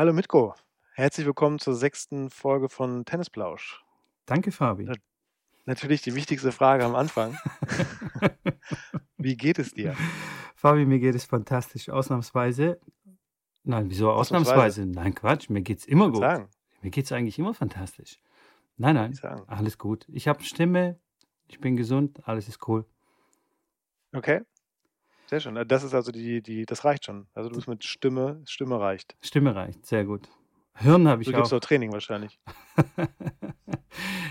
Hallo Mitko, herzlich willkommen zur sechsten Folge von Tennisplausch. Danke, Fabi. Na- Natürlich die wichtigste Frage am Anfang. Wie geht es dir? Fabi, mir geht es fantastisch. Ausnahmsweise. Nein, wieso Ausnahmsweise? ausnahmsweise? Nein, Quatsch, mir geht es immer gut. Sagen, Mir geht es eigentlich immer fantastisch. Nein, nein, sagen. alles gut. Ich habe Stimme, ich bin gesund, alles ist cool. Okay, sehr schön. Das ist also die, die, das reicht schon. Also du bist mit Stimme, Stimme reicht. Stimme reicht, sehr gut. Hirn habe ich Du gibst auch. auch Training wahrscheinlich.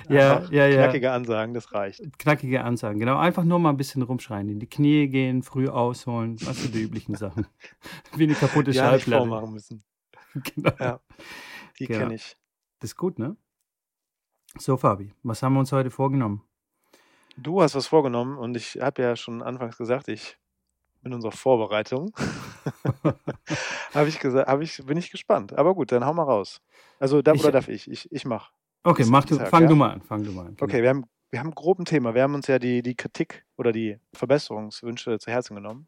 ja, Einfach ja, ja. Knackige Ansagen, das reicht. Knackige Ansagen, genau. Einfach nur mal ein bisschen rumschreien, in die Knie gehen, früh ausholen, was sind die üblichen Sachen. Wie eine kaputte Ja, nicht Schallplatte. vormachen müssen. Genau. Ja. Die Genau. kenne ich. Das ist gut, ne? So, Fabi, was haben wir uns heute vorgenommen? Du hast was vorgenommen und ich habe ja schon anfangs gesagt, ich in unserer Vorbereitung habe ich gesagt, habe ich, bin ich gespannt. Aber gut, dann hau mal raus. Also da, Ich- oder darf ich? Ich, ich mach. Okay, mach du, halt, fang ja? du mal an, fang du mal an. genau. Okay, wir haben, wir haben grob ein Thema. Wir haben uns ja die, die Kritik oder die Verbesserungswünsche zu Herzen genommen,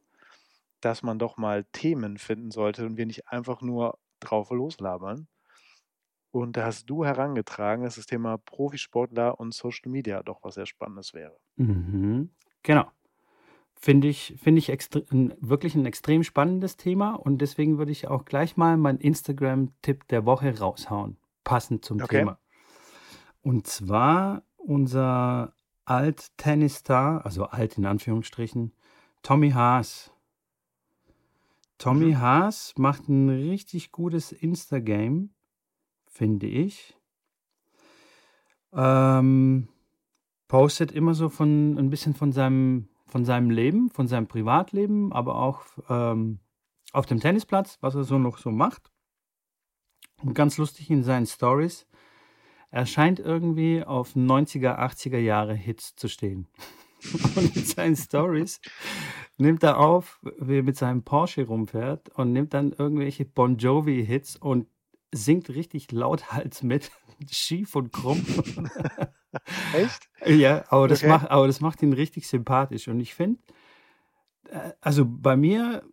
dass man doch mal Themen finden sollte und wir nicht einfach nur drauf loslabern. Und da hast du herangetragen, dass das Thema Profisportler und Social Media doch was sehr Spannendes wäre. Mhm. Genau. Finde ich, finde ich ein, wirklich ein extrem spannendes Thema und deswegen würde ich auch gleich mal meinen Instagram-Tipp der Woche raushauen, passend zum Okay. Thema. Und zwar unser Alt-Tennisstar, also alt in Anführungsstrichen, Tommy Haas. Tommy Mhm. Haas macht ein richtig gutes Instagame, finde ich. Ähm, postet immer so von ein bisschen von seinem, von seinem Leben, von seinem Privatleben, aber auch ähm, auf dem Tennisplatz, was er so noch so macht. Und ganz lustig in seinen Stories. Er scheint irgendwie auf 90er, 80er Jahre Hits zu stehen. Und in seinen Stories nimmt er auf, wie er mit seinem Porsche rumfährt und nimmt dann irgendwelche Bon Jovi-Hits und singt richtig lauthals mit, schief und krumm. Echt? Ja, aber das, Okay. macht, aber das macht ihn richtig sympathisch. Und ich finde, äh, also bei mir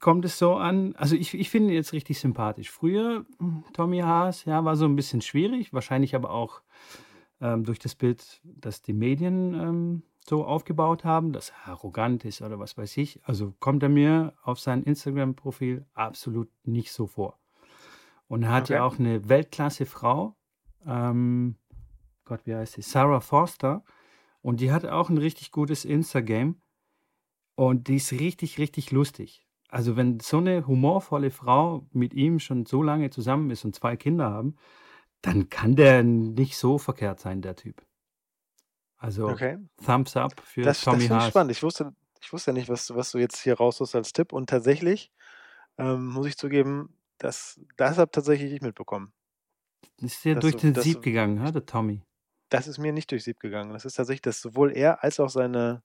kommt es so an, also ich, ich finde ihn jetzt richtig sympathisch. Früher, hm, Tommy Haas, ja, war so ein bisschen schwierig, wahrscheinlich aber auch ähm, durch das Bild, das die Medien ähm, so aufgebaut haben, dass er arrogant ist oder was weiß ich. Also kommt er mir auf sein Instagram-Profil absolut nicht so vor. Und er hat ja Okay. auch eine Weltklasse-Frau, ähm, Gott, wie heißt sie? Sarah Forster. Und die hat auch ein richtig gutes Instagame. Und die ist richtig, richtig lustig. Also wenn so eine humorvolle Frau mit ihm schon so lange zusammen ist und zwei Kinder haben, dann kann der nicht so verkehrt sein, der Typ. Also Okay. Thumbs up für Das, das Tommy finde ich Haas. spannend. Ich wusste, ich wusste ja nicht, was, was du jetzt hier raussuchst als Tipp. Und tatsächlich ähm, muss ich zugeben, das, das habe tatsächlich ich mitbekommen. Ist ja Das durch so- den das Sieb gegangen, ha, der Tommy. Das ist mir nicht durchs Sieb gegangen. Das ist tatsächlich, dass sowohl er als auch seine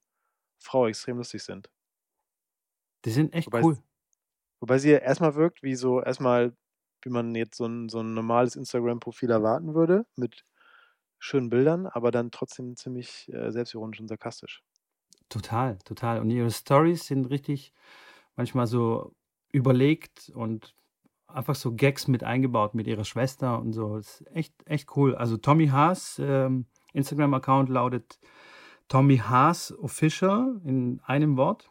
Frau extrem lustig sind. Die sind echt Wobei- cool. Wobei sie erstmal wirkt, wie so erstmal, wie man jetzt so ein, so ein normales Instagram-Profil erwarten würde, mit schönen Bildern, aber dann trotzdem ziemlich äh, selbstironisch und sarkastisch. Total, total. Und ihre Stories sind richtig manchmal so überlegt und einfach so Gags mit eingebaut mit ihrer Schwester und so. Das ist echt, echt cool. Also Tommy Haas, ähm, Instagram-Account lautet Tommy Haas Official in einem Wort.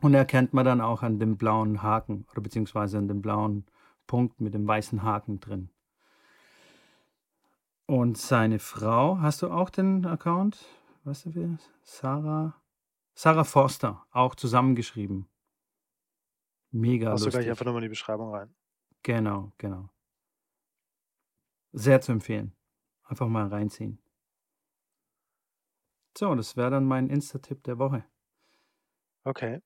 Und erkennt man dann auch an dem blauen Haken oder beziehungsweise an dem blauen Punkt mit dem weißen Haken drin. Und seine Frau, hast du auch den Account? Weißt du wer? Sarah? Sarah Forster, auch zusammengeschrieben. Mega Hast du lustig. gleich einfach nochmal in die Beschreibung rein. Genau, genau. Sehr zu empfehlen. Einfach mal reinziehen. So, das wäre dann mein Insta-Tipp der Woche. Okay.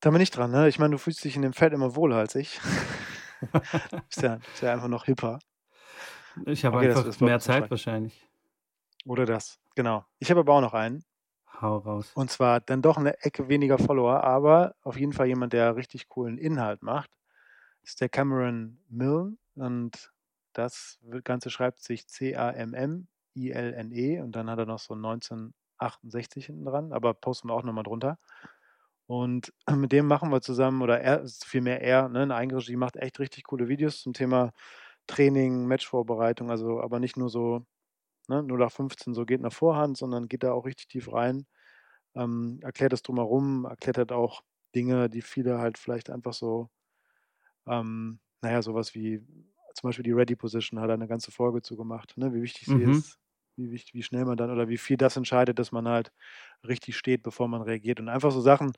Da bin ich dran, ne? Ich meine, du fühlst dich in dem Feld immer wohler als ich. bist, ja, bist ja einfach noch hipper. Ich habe Okay, das- einfach das war mehr Zeit wahrscheinlich. Oder das. Genau. Ich habe aber auch noch einen. Hau raus. Und zwar dann doch eine Ecke weniger Follower, aber auf jeden Fall jemand, der richtig coolen Inhalt macht. Ist der Cameron Milne. Und das Ganze schreibt sich C-A-M-M-I-L-N-E. Und dann hat er noch so 1968 hinten dran, aber posten wir auch nochmal drunter. Und mit dem machen wir zusammen, oder er, vielmehr er, ne, in Eigenregie, macht echt richtig coole Videos zum Thema Training, Matchvorbereitung, also aber nicht nur so ne, 0815 so geht nach Vorhand, sondern geht da auch richtig tief rein, ähm, erklärt das drumherum, erklärt halt auch Dinge, die viele halt vielleicht einfach so, ähm, naja, sowas wie zum Beispiel die Ready Position hat er eine ganze Folge zu gemacht, ne, wie wichtig sie Mhm. ist, wie, wichtig, wie schnell man dann oder wie viel das entscheidet, dass man halt richtig steht, bevor man reagiert. Und einfach so Sachen,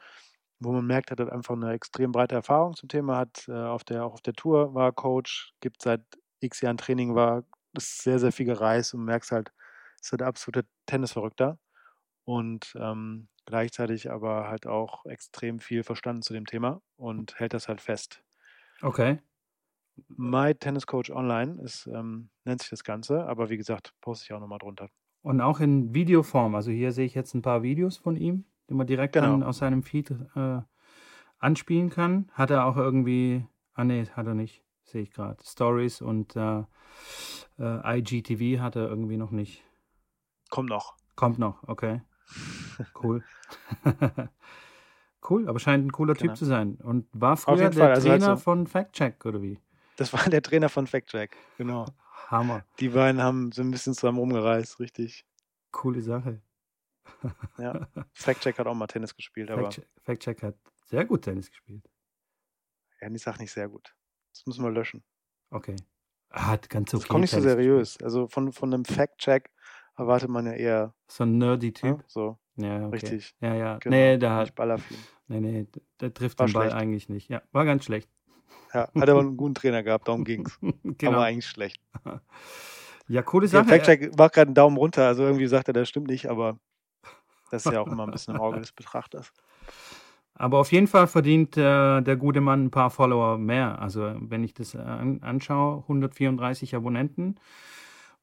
wo man merkt, hat er einfach eine extrem breite Erfahrung zum Thema, hat äh, auf der, auch auf der Tour war Coach, gibt seit x Jahren Training, war ist sehr, sehr viel gereist und merkst halt, ist halt der absolute Tennisverrückter und ähm, gleichzeitig aber halt auch extrem viel verstanden zu dem Thema und hält das halt fest. Okay. My Tennis Coach Online ist, ähm, nennt sich das Ganze, aber wie gesagt, poste ich auch nochmal drunter. Und auch in Videoform. Also hier sehe ich jetzt ein paar Videos von ihm, die man direkt Genau. dann aus seinem Feed äh, anspielen kann. Hat er auch irgendwie, ah nee, hat er nicht, sehe ich gerade. Stories und äh, äh, IGTV hat er irgendwie noch nicht. Kommt noch. Kommt noch, okay. Cool. cool, aber scheint ein cooler Genau. Typ zu sein. Und war früher der Fall, also Trainer so- von FactCheck, oder wie? Das war der Trainer von FactCheck, genau. Hammer. Die beiden haben so ein bisschen zusammen rumgereist, richtig. Coole Sache. Ja. FactCheck hat auch mal Tennis gespielt, aber FactCheck, hat sehr gut Tennis gespielt. ja, ich sag nicht sehr gut. Das müssen wir löschen. Okay. Ah, Hat ganz okay. Das kommt nicht so seriös. Also von, von einem Fact-Check erwartet man ja eher. So ein nerdy Typ. ne, so Ja, okay. richtig. Ja, ja. Genau, Nee, der hat, nee, nee, der- der trifft War den Ball schlecht. eigentlich nicht. Ja, war ganz schlecht. Ja, hat aber einen guten Trainer gehabt, darum ging's. genau. Aber eigentlich schlecht. Ja, coole Der Sache. äh, Fact-Check macht gerade einen Daumen runter, also irgendwie sagt er, das stimmt nicht, aber das ist ja auch immer ein bisschen im Auge des Betrachters. Aber auf jeden Fall verdient äh, der gute Mann ein paar Follower mehr. Also wenn ich das äh, an, anschaue, 134 Abonnenten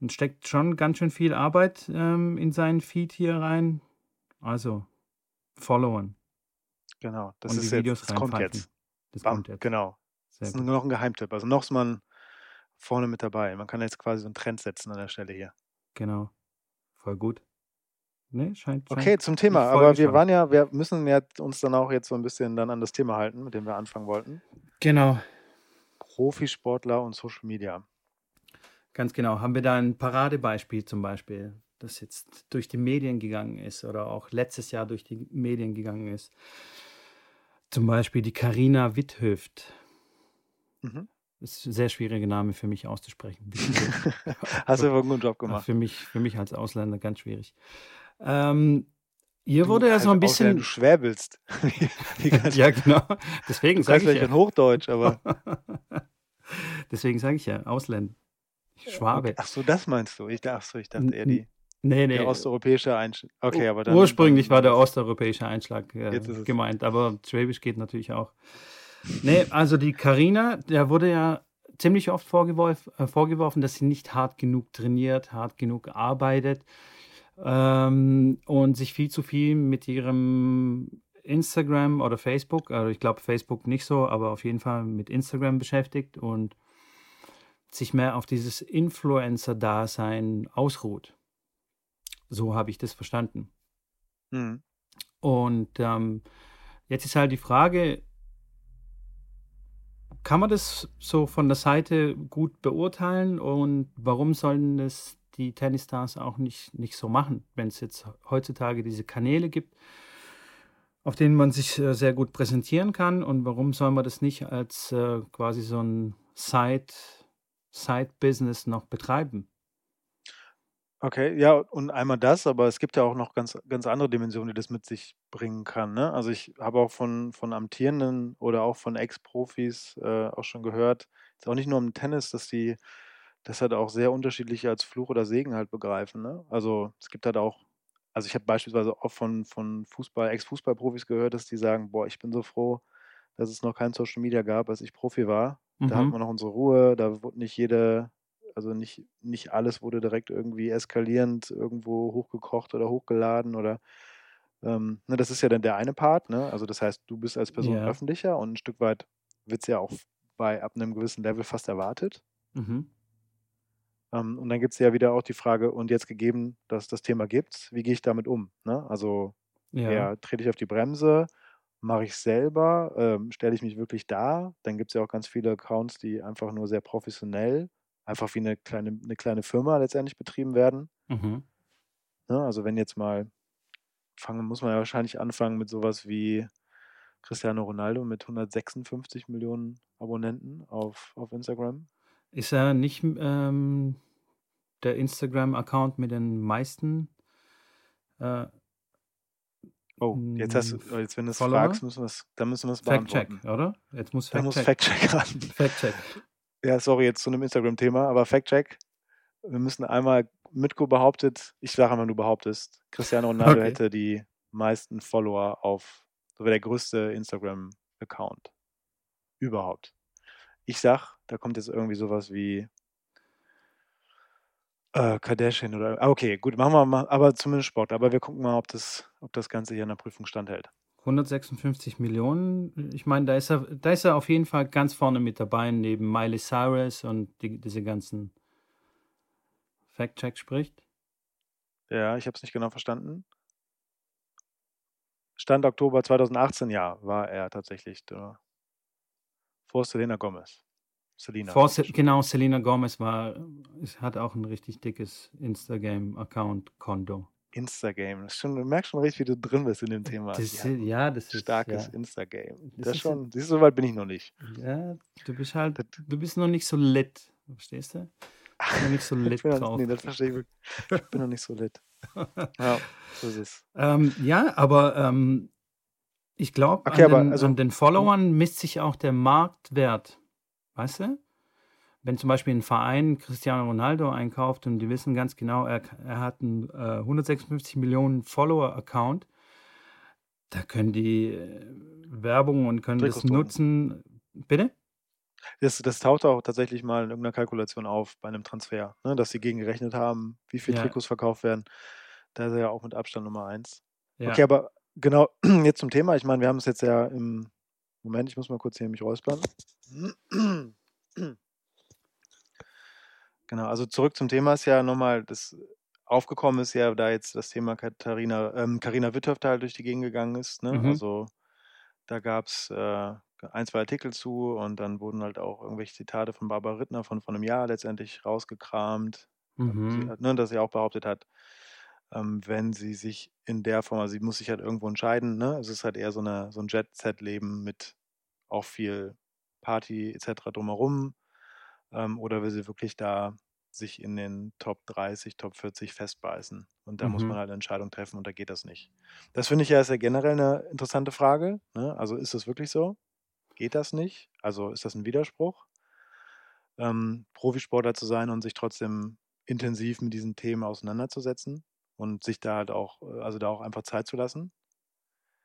steckt schon ganz schön viel Arbeit ähm, in seinen Feed hier rein. Also Followern. Genau, das Und ist die jetzt, Videos das kommt jetzt. Das Bam, kommt jetzt. Genau. Sehr Das ist gut. noch ein Geheimtipp. Also noch ist man vorne mit dabei. Man kann jetzt quasi so einen Trend setzen an der Stelle hier. Genau. Voll gut. Ne, scheint, scheint. Okay, zum Thema. Aber wir waren ja, wir müssen ja uns dann auch jetzt so ein bisschen dann an das Thema halten, mit dem wir anfangen wollten. Genau. Profisportler und Social Media. Ganz genau. Haben wir da ein Paradebeispiel zum Beispiel, das jetzt durch die Medien gegangen ist oder auch letztes Jahr durch die Medien gegangen ist? Zum Beispiel die Karina Witthöft. Mhm. Ist ein sehr schwieriger Name für mich auszusprechen. Hast du aber einen guten Job Ach, gemacht. für, mich, für mich als Ausländer ganz schwierig. Ähm, ihr wurde ja so ein als Ausländer, bisschen. Du schwäbelst. Ja, genau. Deswegen sage ich vielleicht ja. in Hochdeutsch, aber. Deswegen sage ich ja, Ausländer. Schwabe. Ach so, das meinst du? Ich, ach so, ich dachte eher die, Nee, nee. der osteuropäische Einschnitt. Okay, aber dann. Ursprünglich dann, war der osteuropäische Einschlag äh, gemeint, aber Schwäbisch geht natürlich auch. Nee, also die Karina, der wurde ja ziemlich oft vorgeworf, äh, vorgeworfen, dass sie nicht hart genug trainiert, hart genug arbeitet ähm, und sich viel zu viel mit ihrem Instagram oder Facebook, also ich glaube Facebook nicht so, aber auf jeden Fall mit Instagram beschäftigt und sich mehr auf dieses Influencer-Dasein ausruht. So habe ich das verstanden. Hm. Und ähm, jetzt ist halt die Frage, kann man das so von der Seite gut beurteilen und warum sollen das die Tennisstars auch nicht, nicht so machen, wenn es jetzt heutzutage diese Kanäle gibt, auf denen man sich äh, sehr gut präsentieren kann und warum soll man das nicht als äh, quasi so ein Side, Side-Business noch betreiben? Okay, ja, und einmal das, aber es gibt ja auch noch ganz, ganz andere Dimensionen, die das mit sich bringen kann. Ne? Also ich habe auch von, von Amtierenden oder auch von Ex-Profis äh, auch schon gehört, ist auch nicht nur im Tennis, dass die das halt auch sehr unterschiedlich als Fluch oder Segen halt begreifen. Ne? Also es gibt halt auch, also ich habe beispielsweise auch von, von Fußball, Ex-Fußballprofis gehört, dass die sagen, boah, ich bin so froh, dass es noch kein Social Media gab, als ich Profi war. Da hatten Mhm. wir noch unsere Ruhe, da wurde nicht jede, also nicht, nicht alles wurde direkt irgendwie eskalierend irgendwo hochgekocht oder hochgeladen oder ähm, ne, das ist ja dann der eine Part, ne? Also das heißt, du bist als Person Ja. öffentlicher und ein Stück weit wird es ja auch bei ab einem gewissen Level fast erwartet. Mhm. Ähm, und dann gibt es ja wieder auch die Frage, und jetzt gegeben, dass das Thema gibt, wie gehe ich damit um? Ne? Also Ja. eher trete ich auf die Bremse, mache ich selber, ähm, stelle ich mich wirklich dar. Dann gibt es ja auch ganz viele Accounts, die einfach nur sehr professionell, einfach wie eine kleine, eine kleine Firma letztendlich betrieben werden. Mhm. Ne? Also wenn jetzt mal fangen, muss man ja wahrscheinlich anfangen mit sowas wie Cristiano Ronaldo mit 156 Millionen Abonnenten auf, auf Instagram. Ist er nicht ähm, der Instagram-Account mit den meisten? Äh, oh, jetzt hast du, oh, jetzt wenn du es fragst, müssen wir es, dann müssen wir es Fact-Check, beantworten. oder? Jetzt muss Fact-Check. Fact-Check ran. Fact-Check. Ja, sorry, jetzt zu einem Instagram-Thema, aber Fact-Check. Wir müssen einmal, Mitko behauptet, ich sage einmal, du behauptest, Cristiano Ronaldo Okay. hätte die meisten Follower auf, so wäre der größte Instagram-Account überhaupt. Ich sag, da kommt jetzt irgendwie sowas wie äh, Kardashian oder, ah, okay, gut, machen wir mal, aber zumindest Sport. Aber wir gucken mal, ob das, ob das Ganze hier in der Prüfung standhält. 156 Millionen. Ich meine, da ist er, da ist er auf jeden Fall ganz vorne mit dabei, neben Miley Cyrus und die, diese ganzen Fact-Check spricht. Ja, ich habe es nicht genau verstanden. Stand Oktober 2018, ja, war er tatsächlich der, vor Selena Gomez. Selena. Vor, genau, Selena Gomez war, es hat auch ein richtig dickes Instagram-Account-Konto. Ist schon, du merkst schon richtig, wie du drin bist in dem Thema. Das, ja, ja, das ist starkes ja. Instagame. Das Das, ist schon, siehst du, so weit bin ich noch nicht. Ja, du bist halt, Das- du bist noch nicht so lit, verstehst du? Bist noch nicht so lit Ich bin noch, drauf. nee, das verstehe ich. Ich bin noch nicht so lit. Ja, so ist es. Ähm, ja, aber ähm, ich glaube, Okay, an, also- an den Followern misst sich auch der Marktwert. Weißt du? Wenn zum Beispiel ein Verein Cristiano Ronaldo einkauft und die wissen ganz genau, er, er hat einen äh, 156 Millionen Follower-Account, da können die äh, Werbung und können Trikots das nutzen. Bitte? Das, das taucht auch tatsächlich mal in irgendeiner Kalkulation auf bei einem Transfer, ne, dass sie gegengerechnet haben, wie viele Ja. Trikots verkauft werden. Da ist er ja auch mit Abstand Nummer eins. Ja. Okay, aber genau, jetzt zum Thema. Ich meine, wir haben es jetzt ja im Moment, ich muss mal kurz hier mich räuspern. Genau, also zurück zum Thema ist ja nochmal, das aufgekommen ist ja, da jetzt das Thema Katharina, ähm, Carina Witthöfter halt durch die Gegend gegangen ist. Ne? Mhm. Also da gab es äh, ein, zwei Artikel zu und dann wurden halt auch irgendwelche Zitate von Barbara Rittner von, von einem Jahr letztendlich rausgekramt Mhm. hat- ne, dass sie auch behauptet hat, wenn sie sich in der Form, also sie muss sich halt irgendwo entscheiden, ne? Es ist halt eher so, eine, so ein Jet-Set-Leben mit auch viel Party etc. drumherum. Ähm, oder will sie wirklich da sich in den Top 30, Top 40 festbeißen? Und da muss Mhm. man halt eine Entscheidung treffen und da geht das nicht. Das finde ich ja ist ja generell eine interessante Frage. Ne? Also ist es wirklich so? Geht das nicht? Also ist das ein Widerspruch? ähm, Profisportler zu sein und sich trotzdem intensiv mit diesen Themen auseinanderzusetzen und sich da halt auch, äh, also da auch einfach Zeit zu lassen.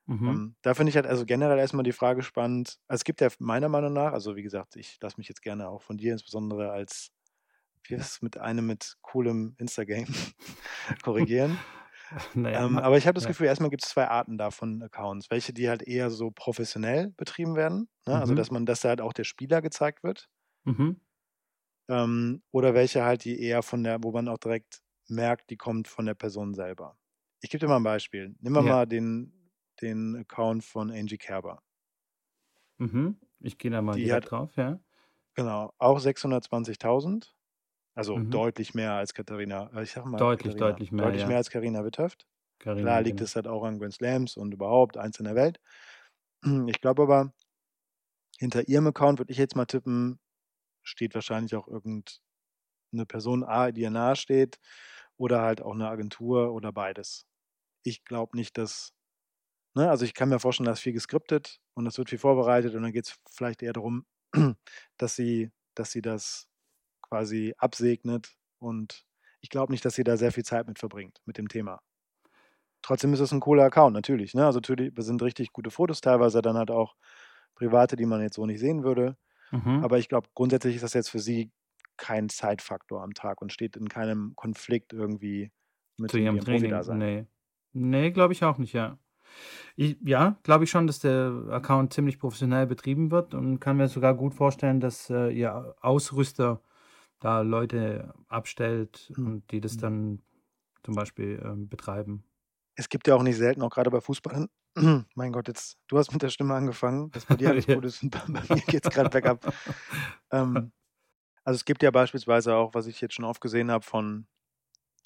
Mhm. Ähm, da finde ich halt also generell erstmal die Frage spannend. Also es gibt ja meiner Meinung nach, also wie gesagt, ich lasse mich jetzt gerne auch von dir insbesondere als, wie ist es mit einem mit coolem Instagame korrigieren. Naja, Ähm, aber ich habe das ja. Gefühl, erstmal gibt es zwei Arten davon Accounts. Welche, die halt eher so professionell betrieben werden. Ne? Also Mhm. dass man, dass da halt auch der Spieler gezeigt wird. Mhm. Ähm, oder welche halt, die eher von der, wo man auch direkt merkt, die kommt von der Person selber. Ich gebe dir mal ein Beispiel. Nehmen wir Ja. mal den, den Account von Angie Kerber. Mhm. Ich gehe da mal Die direkt hat- drauf, ja. Genau, auch 620.000. Also Mhm. deutlich mehr als Katharina. äh, Ich sag mal, Deutlich, Katharina, deutlich mehr, Deutlich ja. mehr als Karina Witthöft. Carina, Klar liegt genau. es halt auch an Grand Slams und überhaupt eins in der Welt. Ich glaube aber, hinter ihrem Account würde ich jetzt mal tippen, steht wahrscheinlich auch irgendeine Person, A, die ihr nahe steht, oder halt auch eine Agentur oder beides. Ich glaube nicht, dass, ne, also ich kann mir vorstellen, dass viel geskriptet und es wird viel vorbereitet und dann geht es vielleicht eher darum, dass sie, dass sie das quasi absegnet und ich glaube nicht, dass sie da sehr viel Zeit mit verbringt, mit dem Thema. Trotzdem ist es ein cooler Account, natürlich. Ne? Also natürlich sind richtig gute Fotos, teilweise dann halt auch private, die man jetzt so nicht sehen würde. Mhm. Aber ich glaube, grundsätzlich ist das jetzt für sie kein Zeitfaktor am Tag und steht in keinem Konflikt irgendwie mit zu ihrem ihrem Training. Profi-Dasein. Nee. Nee, glaube ich auch nicht, ja. Ich, ja, glaube ich schon, dass der Account ziemlich professionell betrieben wird und kann mir sogar gut vorstellen, dass äh, ihr Ausrüster da Leute abstellt Hm. und die das Hm. dann zum Beispiel ähm, betreiben. es gibt ja auch nicht selten, auch gerade bei Fußballern, mein Gott, jetzt, du hast mit der Stimme angefangen, dass bei dir alles gut ist und bei mir geht es gerade bergab. Ähm, also es gibt ja beispielsweise auch, was ich jetzt schon oft gesehen habe von,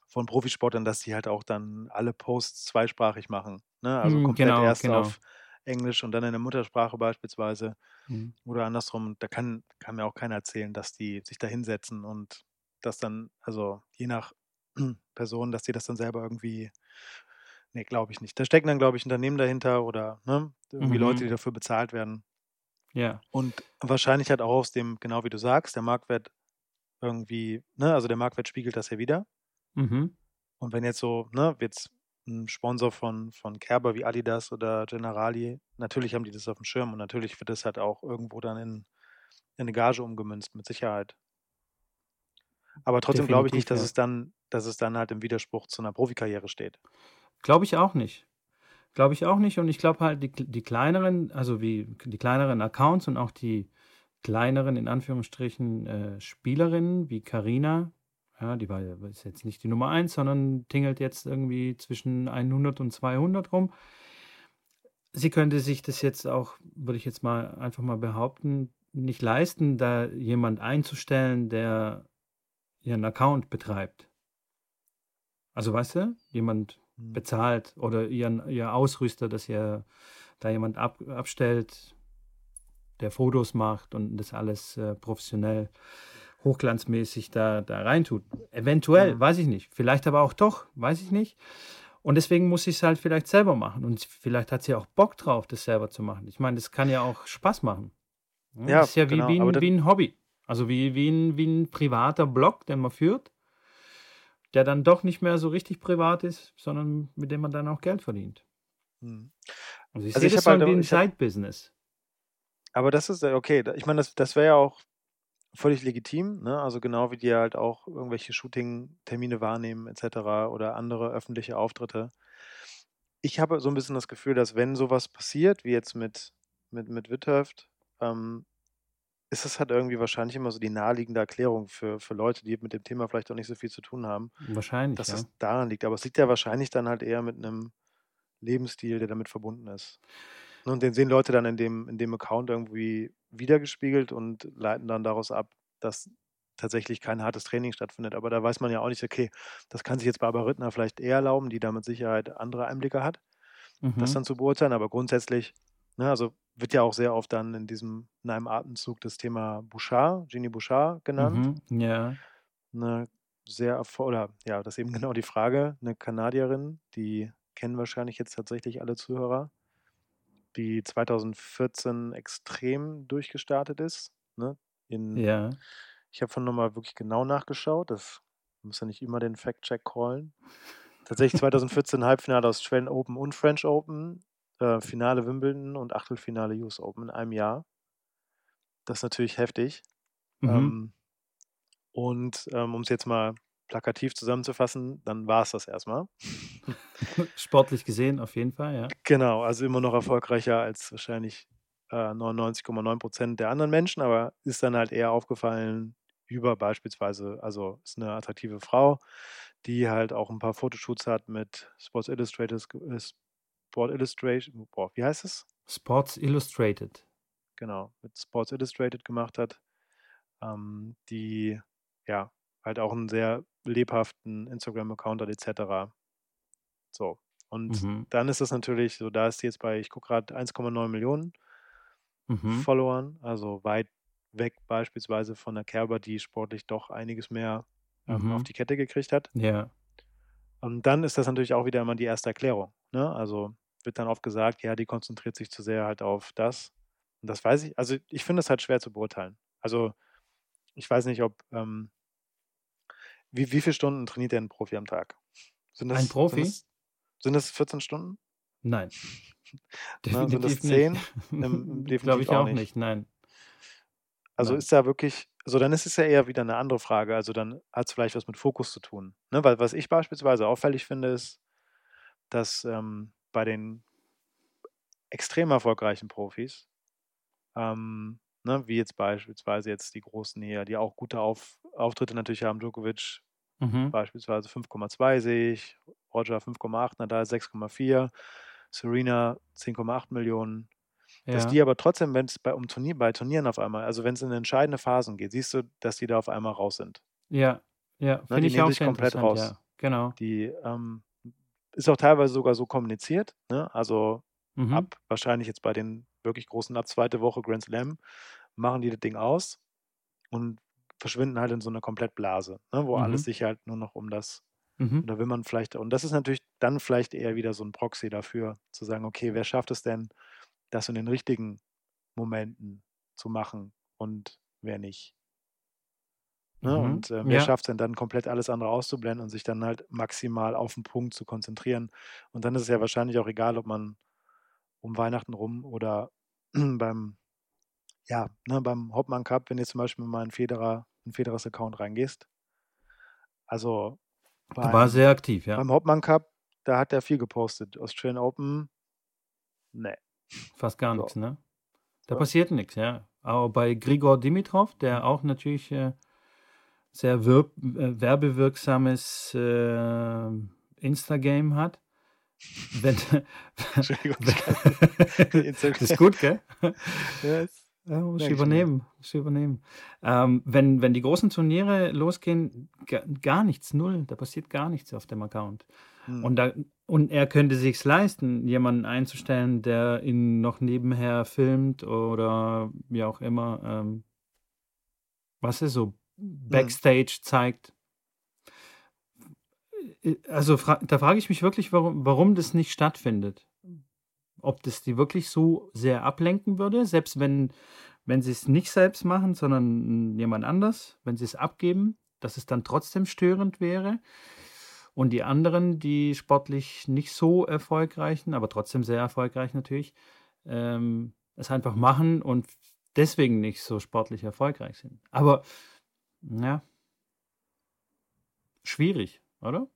von Profisportlern, dass die halt auch dann alle Posts zweisprachig machen. Ne? Also Hm, komplett genau, erst genau. auf Englisch und dann in der Muttersprache beispielsweise Mhm. oder andersrum. Da kann, kann mir auch keiner erzählen, dass die sich da hinsetzen und das dann, also je nach Person, dass die das dann selber irgendwie, nee, glaube ich nicht. Da stecken dann, glaube ich, Unternehmen dahinter oder ne, irgendwie Leute, Mhm. die dafür bezahlt werden. Ja. Und wahrscheinlich halt auch aus dem, genau wie du sagst, der Marktwert irgendwie, ne, also der Marktwert spiegelt das ja wieder. Mhm. Und wenn jetzt so, ne, jetzt ein Sponsor von, von Kerber wie Adidas oder Generali, natürlich haben die das auf dem Schirm und natürlich wird das halt auch irgendwo dann in, in eine Gage umgemünzt, mit Sicherheit. Aber trotzdem glaube ich nicht, dass ja. es dann, dass es dann halt im Widerspruch zu einer Profikarriere steht. Glaube ich auch nicht. Glaube ich auch nicht. Und ich glaube halt, die, die kleineren, also wie die kleineren Accounts und auch die kleineren, in Anführungsstrichen, äh, Spielerinnen wie Karina, ja, die war ist jetzt nicht die Nummer eins, sondern tingelt jetzt irgendwie zwischen 100 und 200 rum. Sie könnte sich das jetzt auch, würde ich jetzt mal einfach mal behaupten, nicht leisten, da jemand einzustellen, der ihren Account betreibt. Also weißt du, jemand. Bezahlt oder ihren, ihr Ausrüster, dass ihr da jemand ab, abstellt, der Fotos macht und das alles äh, professionell, hochglanzmäßig da, da reintut. Eventuell, Mhm. weiß ich nicht. Vielleicht aber auch doch, weiß ich nicht. Und deswegen muss ich es halt vielleicht selber machen. Und vielleicht hat sie auch Bock drauf, das selber zu machen. Ich meine, das kann ja auch Spaß machen. Ja, Ja, das ist ja wie, genau, wie, aber ein, wie ein Hobby. Also wie, wie, ein, wie ein privater Blog, den man führt, der dann doch nicht mehr so richtig privat ist, sondern mit dem man dann auch Geld verdient. Hm. Also ich Also sehe ich das so halt wie ein Side-Business. Aber das ist ja okay. Ich meine, das, das wäre ja auch völlig legitim, ne? Also genau wie die halt auch irgendwelche Shooting-Termine wahrnehmen, etc. oder andere öffentliche Auftritte. Ich habe so ein bisschen das Gefühl, dass wenn sowas passiert, wie jetzt mit, mit, mit Witthöft, ähm, ist es halt irgendwie wahrscheinlich immer so die naheliegende Erklärung für, für Leute, die mit dem Thema vielleicht auch nicht so viel zu tun haben, Wahrscheinlich, dass ja. es daran liegt. Aber es liegt ja wahrscheinlich dann halt eher mit einem Lebensstil, der damit verbunden ist. Und den sehen Leute dann in dem, in dem Account irgendwie wiedergespiegelt und leiten dann daraus ab, dass tatsächlich kein hartes Training stattfindet. Aber da weiß man ja auch nicht, okay, das kann sich jetzt Barbara Rittner vielleicht eher erlauben, die da mit Sicherheit andere Einblicke hat, das Mhm. dann zu beurteilen. Aber grundsätzlich, ne, also wird ja auch sehr oft dann in diesem, in einem Atemzug das Thema Bouchard, Genie Bouchard genannt. Mhm. Ja. Eine sehr oder ja, das ist eben genau die Frage. Eine Kanadierin, die kennen wahrscheinlich jetzt tatsächlich alle Zuhörer, die 2014 extrem durchgestartet ist. Ne? In, Ja. Ich habe von nochmal wirklich genau nachgeschaut. Das muss ja nicht immer den Fact-Check callen. Tatsächlich 2014 Halbfinale Australian Open und French Open, äh, Finale Wimbledon und Achtelfinale US Open in einem Jahr. Das ist natürlich heftig. Mhm. Ähm, und ähm, um es jetzt mal plakativ zusammenzufassen, dann war es das erstmal. Sportlich gesehen auf jeden Fall, ja. Genau, also immer noch erfolgreicher als wahrscheinlich äh, 99,9 Prozent der anderen Menschen, aber ist dann halt eher aufgefallen über beispielsweise, also ist eine attraktive Frau, die halt auch ein paar Fotoshoots hat mit Sports Illustrated, äh, Sport Illustration, boah, wie heißt es? Sports Illustrated. Genau, mit Sports Illustrated gemacht hat, ähm, die ja halt auch einen sehr lebhaften Instagram-Account hat, etc. So. Und Mhm. dann ist das natürlich so, da ist sie jetzt bei, ich gucke gerade 1,9 Millionen Mhm. Followern, also weit weg beispielsweise von der Kerber, die sportlich doch einiges mehr ähm, auf Mhm. die Kette gekriegt hat. Ja. Und dann ist das natürlich auch wieder immer die erste Erklärung. Ne? Also wird dann oft gesagt, ja, die konzentriert sich zu sehr halt auf das. Und das weiß ich, also ich finde das halt schwer zu beurteilen. Also ich weiß nicht, ob, ähm, wie, wie viele Stunden trainiert denn ein Profi am Tag? Sind Ein Profi? Sind das, sind das 14 Stunden? Nein. Ne, sind das Definitiv 10? nicht. Ähm, definitiv Glaube ich auch auch nicht. nicht, nein. Also Nein. ist da wirklich, also dann ist es ja eher wieder eine andere Frage. Also dann hat es vielleicht was mit Fokus zu tun. Ne? Weil was ich beispielsweise auffällig finde, ist, dass ähm, bei den extrem erfolgreichen Profis, ähm, ne, wie jetzt beispielsweise jetzt die Großen hier, die auch gute Auf Auftritte natürlich haben, Djokovic Mhm. beispielsweise 5,2 sehe ich Roger 5,8, Nadal 6,4, Serena 10,8 Millionen. Dass Ja. die aber trotzdem, wenn es bei, um Turnier, bei Turnieren auf einmal, also wenn es in entscheidende Phasen geht, siehst du, dass die da auf einmal raus sind. Ja, ja, Ne, finde die ich auch sehr komplett raus. ja. Genau. Die ähm, ist auch teilweise sogar so kommuniziert. Ne? Also Mhm. ab, wahrscheinlich jetzt bei den wirklich großen, ab zweite Woche Grand Slam, machen die das Ding aus und verschwinden halt in so einer Komplettblase, ne? wo Mhm. alles sich halt nur noch um das, Mhm. da will man vielleicht, und das ist natürlich dann vielleicht eher wieder so ein Proxy dafür, zu sagen, okay, wer schafft es denn, das in den richtigen Momenten zu machen und wer nicht. Ne? Mhm. Und äh, wer Ja. schafft es denn dann komplett alles andere auszublenden und sich dann halt maximal auf den Punkt zu konzentrieren. Und dann ist es ja wahrscheinlich auch egal, ob man um Weihnachten rum oder beim, ja, ne, beim Hauptmann Cup, wenn du zum Beispiel mal in Federer, in Federers Account reingehst. Also War beim, sehr aktiv, ja. beim Hauptmann Cup, da hat er viel gepostet. Australian Open, ne. Fast gar So. nichts, ne? Da Ja. passiert nichts, ja. Aber bei Grigor Dimitrov, der auch natürlich äh, sehr äh, werbewirksames äh, Instagame hat. Wenn, Entschuldigung. das ist gut, gell? Ist- Ja, muss ich übernehmen. Muss ich übernehmen. Ähm, wenn, wenn die großen Turniere losgehen, ga, gar nichts, null. Da passiert gar nichts auf dem Account. hm. Und, da, und er könnte sich leisten, jemanden einzustellen, der ihn noch nebenher filmt oder wie auch immer, ähm, was ist so, Backstage zeigt. Äh, Also fra da frage ich mich wirklich, warum, warum das nicht stattfindet. Ob das die wirklich so sehr ablenken würde, selbst wenn, wenn sie es nicht selbst machen, sondern jemand anders, wenn sie es abgeben, dass es dann trotzdem störend wäre. Und die anderen, die sportlich nicht so erfolgreichen, aber trotzdem sehr erfolgreich natürlich, ähm, es einfach machen und deswegen nicht so sportlich erfolgreich sind. Aber ja, schwierig, oder?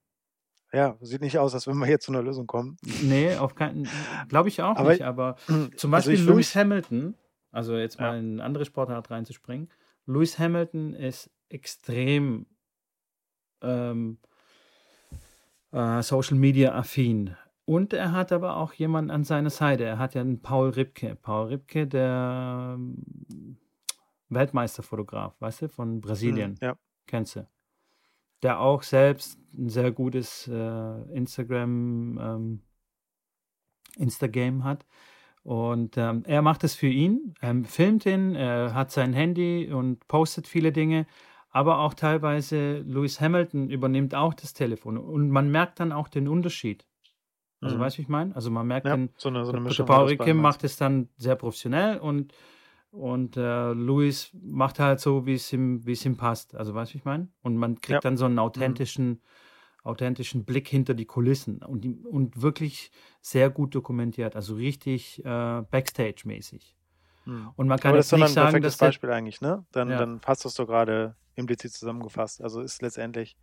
ja, sieht nicht aus, als wenn wir hier zu einer Lösung kommen. Nee, auf keinen, glaube ich auch Aber- nicht, aber zum Also Beispiel fühl Lewis Hamilton, also jetzt mal Ja. in eine andere Sportart reinzuspringen, Lewis Hamilton ist extrem ähm, äh, Social Media affin. Und er hat aber auch jemanden an seiner Seite. Er hat ja einen Paul Ripke. Paul Ripke, der ähm, Weltmeisterfotograf, weißt du, von Brasilien. Hm, Ja. Kennst du? Der auch selbst ein sehr gutes äh, Instagram, ähm, Instagram hat. Und ähm, er macht es für ihn, ähm, filmt ihn, er hat sein Handy und postet viele Dinge, aber auch teilweise Lewis Hamilton übernimmt auch das Telefon. Und man merkt dann auch den Unterschied. Also Mhm. weißt du, wie ich meine? Also man merkt Ja, den, so eine, so eine Mischung. Paul beiden macht es dann sehr professionell und, und äh, Luis macht halt so, wie es ihm, wie es ihm passt. Also weißt du, ich meine? Und man kriegt Ja. dann so einen authentischen, authentischen Blick hinter die Kulissen und, und wirklich sehr gut dokumentiert. Also richtig äh, Backstage-mäßig. Mhm. Und man kann Aber das jetzt ist nicht ein sagen, perfektes der, Beispiel eigentlich, ne? Dann, Ja. dann passt das doch gerade implizit zusammengefasst. Also ist letztendlich,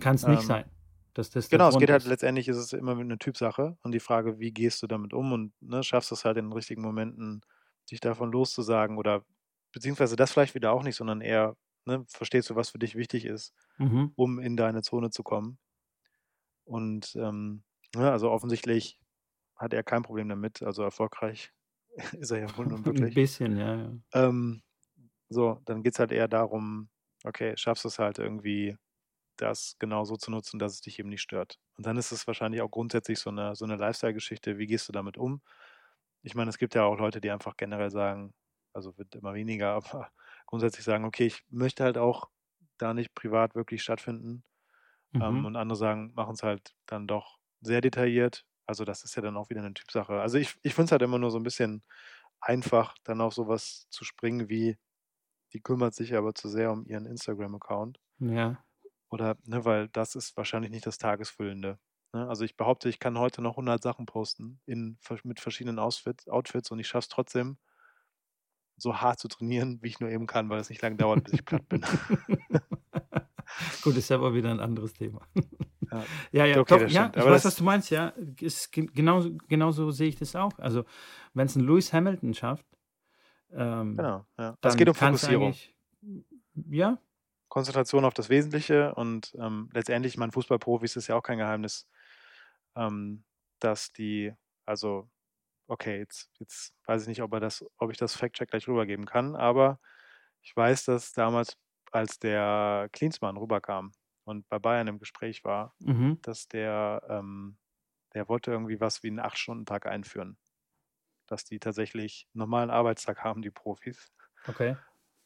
kann es nicht ähm, sein. Dass das genau, es geht halt ist. letztendlich, ist es immer eine Typsache und die Frage, wie gehst du damit um und ne, schaffst du es halt in den richtigen Momenten, dich davon loszusagen oder beziehungsweise das vielleicht wieder auch nicht, sondern eher, ne, verstehst du, was für dich wichtig ist, Mhm. um in deine Zone zu kommen. Und ähm, ja, also offensichtlich hat er kein Problem damit, also erfolgreich ist er ja wohl nun Ein wirklich. bisschen, ja, ja. Ähm, so, dann geht es halt eher darum, okay, schaffst du es halt irgendwie, das genau so zu nutzen, dass es dich eben nicht stört. Und dann ist es wahrscheinlich auch grundsätzlich so eine, so eine Lifestyle-Geschichte, wie gehst du damit um? Ich meine, es gibt ja auch Leute, die einfach generell sagen, also wird immer weniger, aber grundsätzlich sagen, okay, ich möchte halt auch da nicht privat wirklich stattfinden. Ähm, Mhm. und andere sagen, machen es halt dann doch sehr detailliert. Also das ist ja dann auch wieder eine Typsache. Also ich, ich finde es halt immer nur so ein bisschen einfach, dann auf sowas zu springen wie, die kümmert sich aber zu sehr um ihren Instagram-Account. Ja. Oder, ne, weil das ist wahrscheinlich nicht das Tagesfüllende. Ne? Also ich behaupte, ich kann heute noch 100 Sachen posten in, mit verschiedenen Outfits, Outfits und ich schaffe es trotzdem, so hart zu trainieren, wie ich nur eben kann, weil es nicht lange dauert, bis ich platt bin. Gut, ist aber wieder ein anderes Thema. Ja. Ja, ja, Okay, doch, das ja ich Aber weiß, das- was du meinst, ja. Ist ge- genauso, sehe ich das auch. Also, wenn es ein Lewis Hamilton schafft, ähm, Genau. Ja. Es dann geht um Fokussierung. Ja, Konzentration auf das Wesentliche und ähm, letztendlich, mein Fußballprofis ist ja auch kein Geheimnis. Ähm, dass die, also, okay, jetzt, jetzt weiß ich nicht, ob er das, ob ich das Fact-Check gleich rübergeben kann, aber ich weiß, dass damals, als der Klinsmann rüberkam und bei Bayern im Gespräch war, Mhm. dass der, ähm, der wollte irgendwie was wie einen Acht-Stunden-Tag einführen. Dass die tatsächlich einen normalen Arbeitstag haben, die Profis. Okay.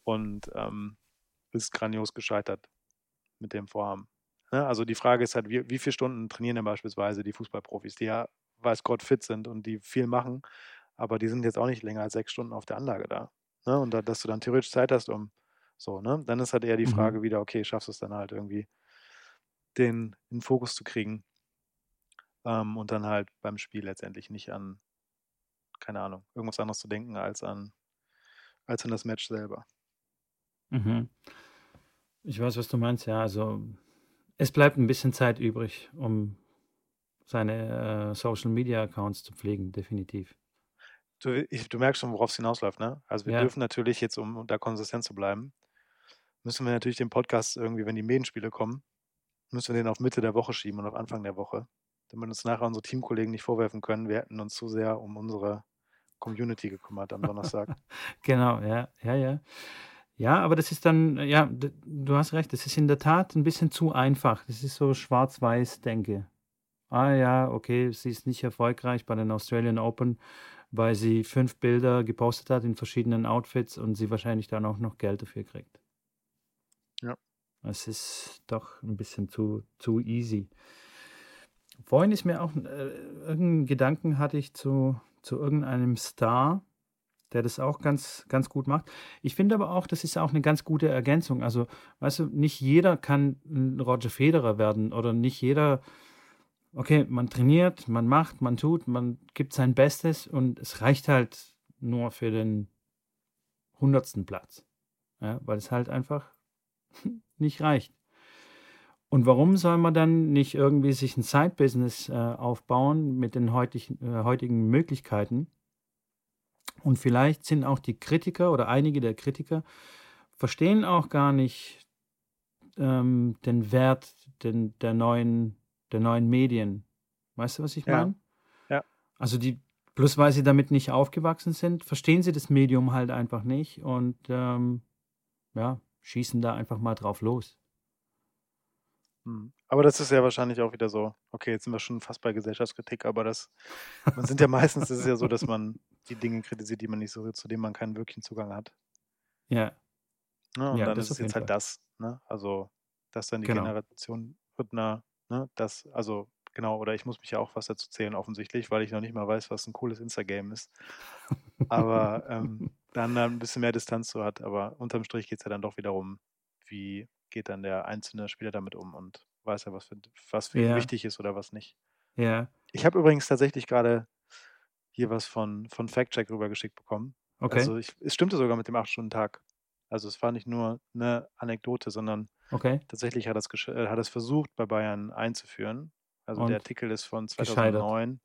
Und ähm, ist grandios gescheitert mit dem Vorhaben. Ne? Also die Frage ist halt, wie, wie viele Stunden trainieren denn beispielsweise die Fußballprofis, die ja, weiß Gott, fit sind und die viel machen, aber die sind jetzt auch nicht länger als sechs Stunden auf der Anlage da. Ne? Und da, dass du dann theoretisch Zeit hast, um so, ne? Dann ist halt eher die Mhm. Frage wieder, okay, schaffst du es dann halt irgendwie, den in den Fokus zu kriegen ähm, und dann halt beim Spiel letztendlich nicht an, keine Ahnung, irgendwas anderes zu denken als an, als an das Match selber. Mhm. Ich weiß, was du meinst, ja. Also es bleibt ein bisschen Zeit übrig, um seine äh, Social Media Accounts zu pflegen, definitiv. Du, ich, du merkst schon, worauf es hinausläuft, ne? Also wir Ja. dürfen natürlich jetzt, um, um da konsistent zu bleiben, müssen wir natürlich den Podcast irgendwie, wenn die Medienspiele kommen, müssen wir den auf Mitte der Woche schieben und auf Anfang der Woche, damit uns nachher unsere Teamkollegen nicht vorwerfen können, wir hätten uns zu sehr um unsere Community gekümmert am Donnerstag. Genau, ja, ja, ja. Ja, aber das ist dann, ja, du hast recht, das ist in der Tat ein bisschen zu einfach. Das ist so schwarz-weiß-Denke. Ah ja, okay, sie ist nicht erfolgreich bei den Australian Open, weil sie fünf Bilder gepostet hat in verschiedenen Outfits und sie wahrscheinlich dann auch noch Geld dafür kriegt. Ja. Es ist doch ein bisschen zu, zu easy. Vorhin ist mir auch, äh, irgendeinen Gedanken hatte ich zu, zu irgendeinem Star, der das auch ganz, ganz gut macht. Ich finde aber auch, das ist auch eine ganz gute Ergänzung. Also, weißt du, nicht jeder kann ein Roger Federer werden oder nicht jeder, okay, man trainiert, man macht, man tut, man gibt sein Bestes und es reicht halt nur für den hundertsten Platz. Ja, weil es halt einfach nicht reicht. Und warum soll man dann nicht irgendwie sich ein Side-Business äh, aufbauen mit den heutigen, äh, heutigen Möglichkeiten? Und vielleicht sind auch die Kritiker oder einige der Kritiker verstehen auch gar nicht ähm, den Wert den, der, neuen, der neuen Medien. Weißt du, was ich meine? Ja. Also die, bloß weil sie damit nicht aufgewachsen sind, verstehen sie das Medium halt einfach nicht und ähm, ja, schießen da einfach mal drauf los. Hm. Aber das ist ja wahrscheinlich auch wieder so, okay, jetzt sind wir schon fast bei Gesellschaftskritik, aber das, man sind ja meistens, ist es ja so, dass man die Dinge kritisiert, die man nicht so, zu denen man keinen wirklichen Zugang hat. Ja, Ne? Und Ja, dann das ist es jetzt halt Fall. das, ne? Also, dass dann die Genau. Generation Rhythner, ne, das, also genau, oder ich muss mich ja auch was dazu zählen, offensichtlich, weil ich noch nicht mal weiß, was ein cooles Instagame ist. Aber ähm, dann ein bisschen mehr Distanz zu hat. Aber unterm Strich geht es ja dann doch wiederum, wie geht dann der einzelne Spieler damit um und weiß er, was für, was für ihn Ja. wichtig ist oder was nicht. ja, Ich habe übrigens tatsächlich gerade hier was von, von FactCheck rübergeschickt bekommen. okay, Also ich, es stimmte sogar mit dem 8-Stunden-Tag. Also es war nicht nur eine Anekdote, sondern okay. tatsächlich hat er es, äh, hat es versucht, bei Bayern einzuführen. Also Und der Artikel ist von gescheitert. 2009.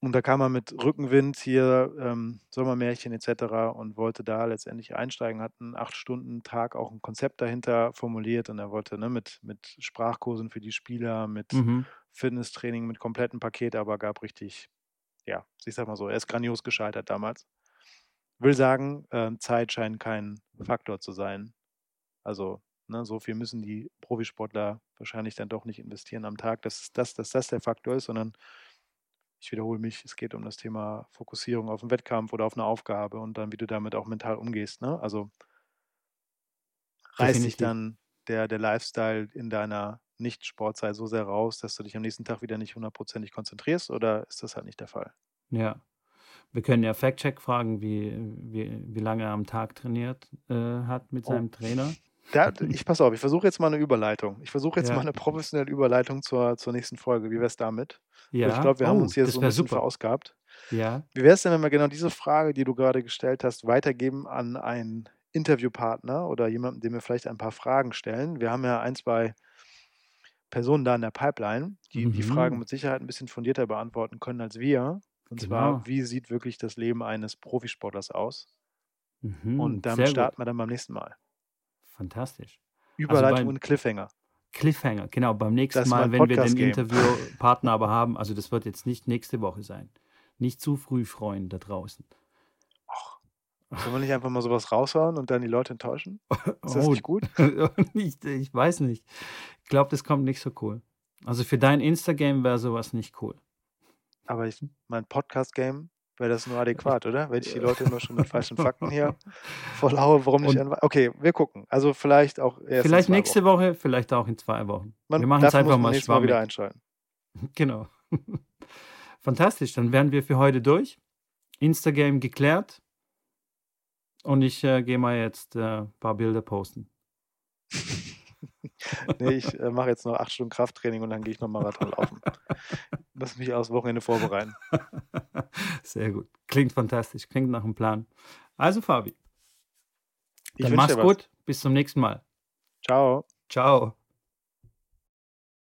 Und da kam er mit Rückenwind hier, ähm, Sommermärchen etc. und wollte da letztendlich einsteigen, hat einen 8-Stunden-Tag auch ein Konzept dahinter formuliert und er wollte ne, mit, mit Sprachkursen für die Spieler, mit Mhm. Fitnesstraining, mit komplettem Paket, aber gab richtig, ja, ich sag mal so, er ist grandios gescheitert damals. Will sagen, ähm, Zeit scheint kein Faktor zu sein. Also, ne, so viel müssen die Profisportler wahrscheinlich dann doch nicht investieren am Tag, dass das, dass das der Faktor ist, sondern ich wiederhole mich, es geht um das Thema Fokussierung auf einen Wettkampf oder auf eine Aufgabe und dann, wie du damit auch mental umgehst. Ne? Also reißt dich Definitiv. dann der, der Lifestyle in deiner Nicht-Sportzeit so sehr raus, dass du dich am nächsten Tag wieder nicht hundertprozentig konzentrierst oder ist das halt nicht der Fall? Ja. Wir können ja Fact-Check fragen, wie, wie, wie lange er am Tag trainiert äh, hat mit Oh. seinem Trainer. Da, ich pass auf, ich versuche jetzt mal eine Überleitung. Ich versuche jetzt Ja. mal eine professionelle Überleitung zur, zur nächsten Folge. Wie wäre es damit? Ja, Ich glaube, wir haben oh, uns hier so ein bisschen super. verausgabt. Ja, Wie wäre es denn, wenn wir genau diese Frage, die du gerade gestellt hast, weitergeben an einen Interviewpartner oder jemanden, dem wir vielleicht ein paar Fragen stellen? Wir haben ja ein, zwei Personen da in der Pipeline, die die Fragen Mhm. mit Sicherheit ein bisschen fundierter beantworten können als wir. Und Genau. zwar, wie sieht wirklich das Leben eines Profisportlers aus? mhm, Und damit sehr gut. starten wir dann beim nächsten Mal. Fantastisch. Überleitung beim- und Cliffhanger. Cliffhanger, genau. Beim nächsten Das Mal, wenn wir den. Interviewpartner aber haben, also das wird jetzt nicht nächste Woche sein. Nicht zu früh freuen da draußen. Sollen wir nicht einfach mal sowas raushauen und dann die Leute enttäuschen? Ist das Oh, nicht gut? ich, ich weiß nicht. Ich glaube, das kommt nicht so cool. Also für dein Instagram wäre sowas nicht cool. Aber ich, mein Podcast-Game wäre das nur adäquat, oder? Wenn ich die Leute immer schon mit falschen Fakten hier vorlaue, warum nicht? Und- Okay, wir gucken. Also vielleicht auch erst vielleicht nächste Wochen. Woche, vielleicht auch in zwei Wochen. Man, wir machen es dafür muss einfach man mal nächstes Mal schwammig. wieder einschalten. Genau. Fantastisch. Dann wären wir für heute durch. Instagram geklärt. Und ich äh, gehe mal jetzt äh, ein paar Bilder posten. Nee, ich äh, mache jetzt noch acht Stunden Krafttraining und dann gehe ich noch Marathon laufen. Lass mich aufs Wochenende vorbereiten. Sehr gut. Klingt fantastisch. Klingt nach einem Plan. Also, Fabi, Ich dann mach's gut. Bis zum nächsten Mal. Ciao. Ciao.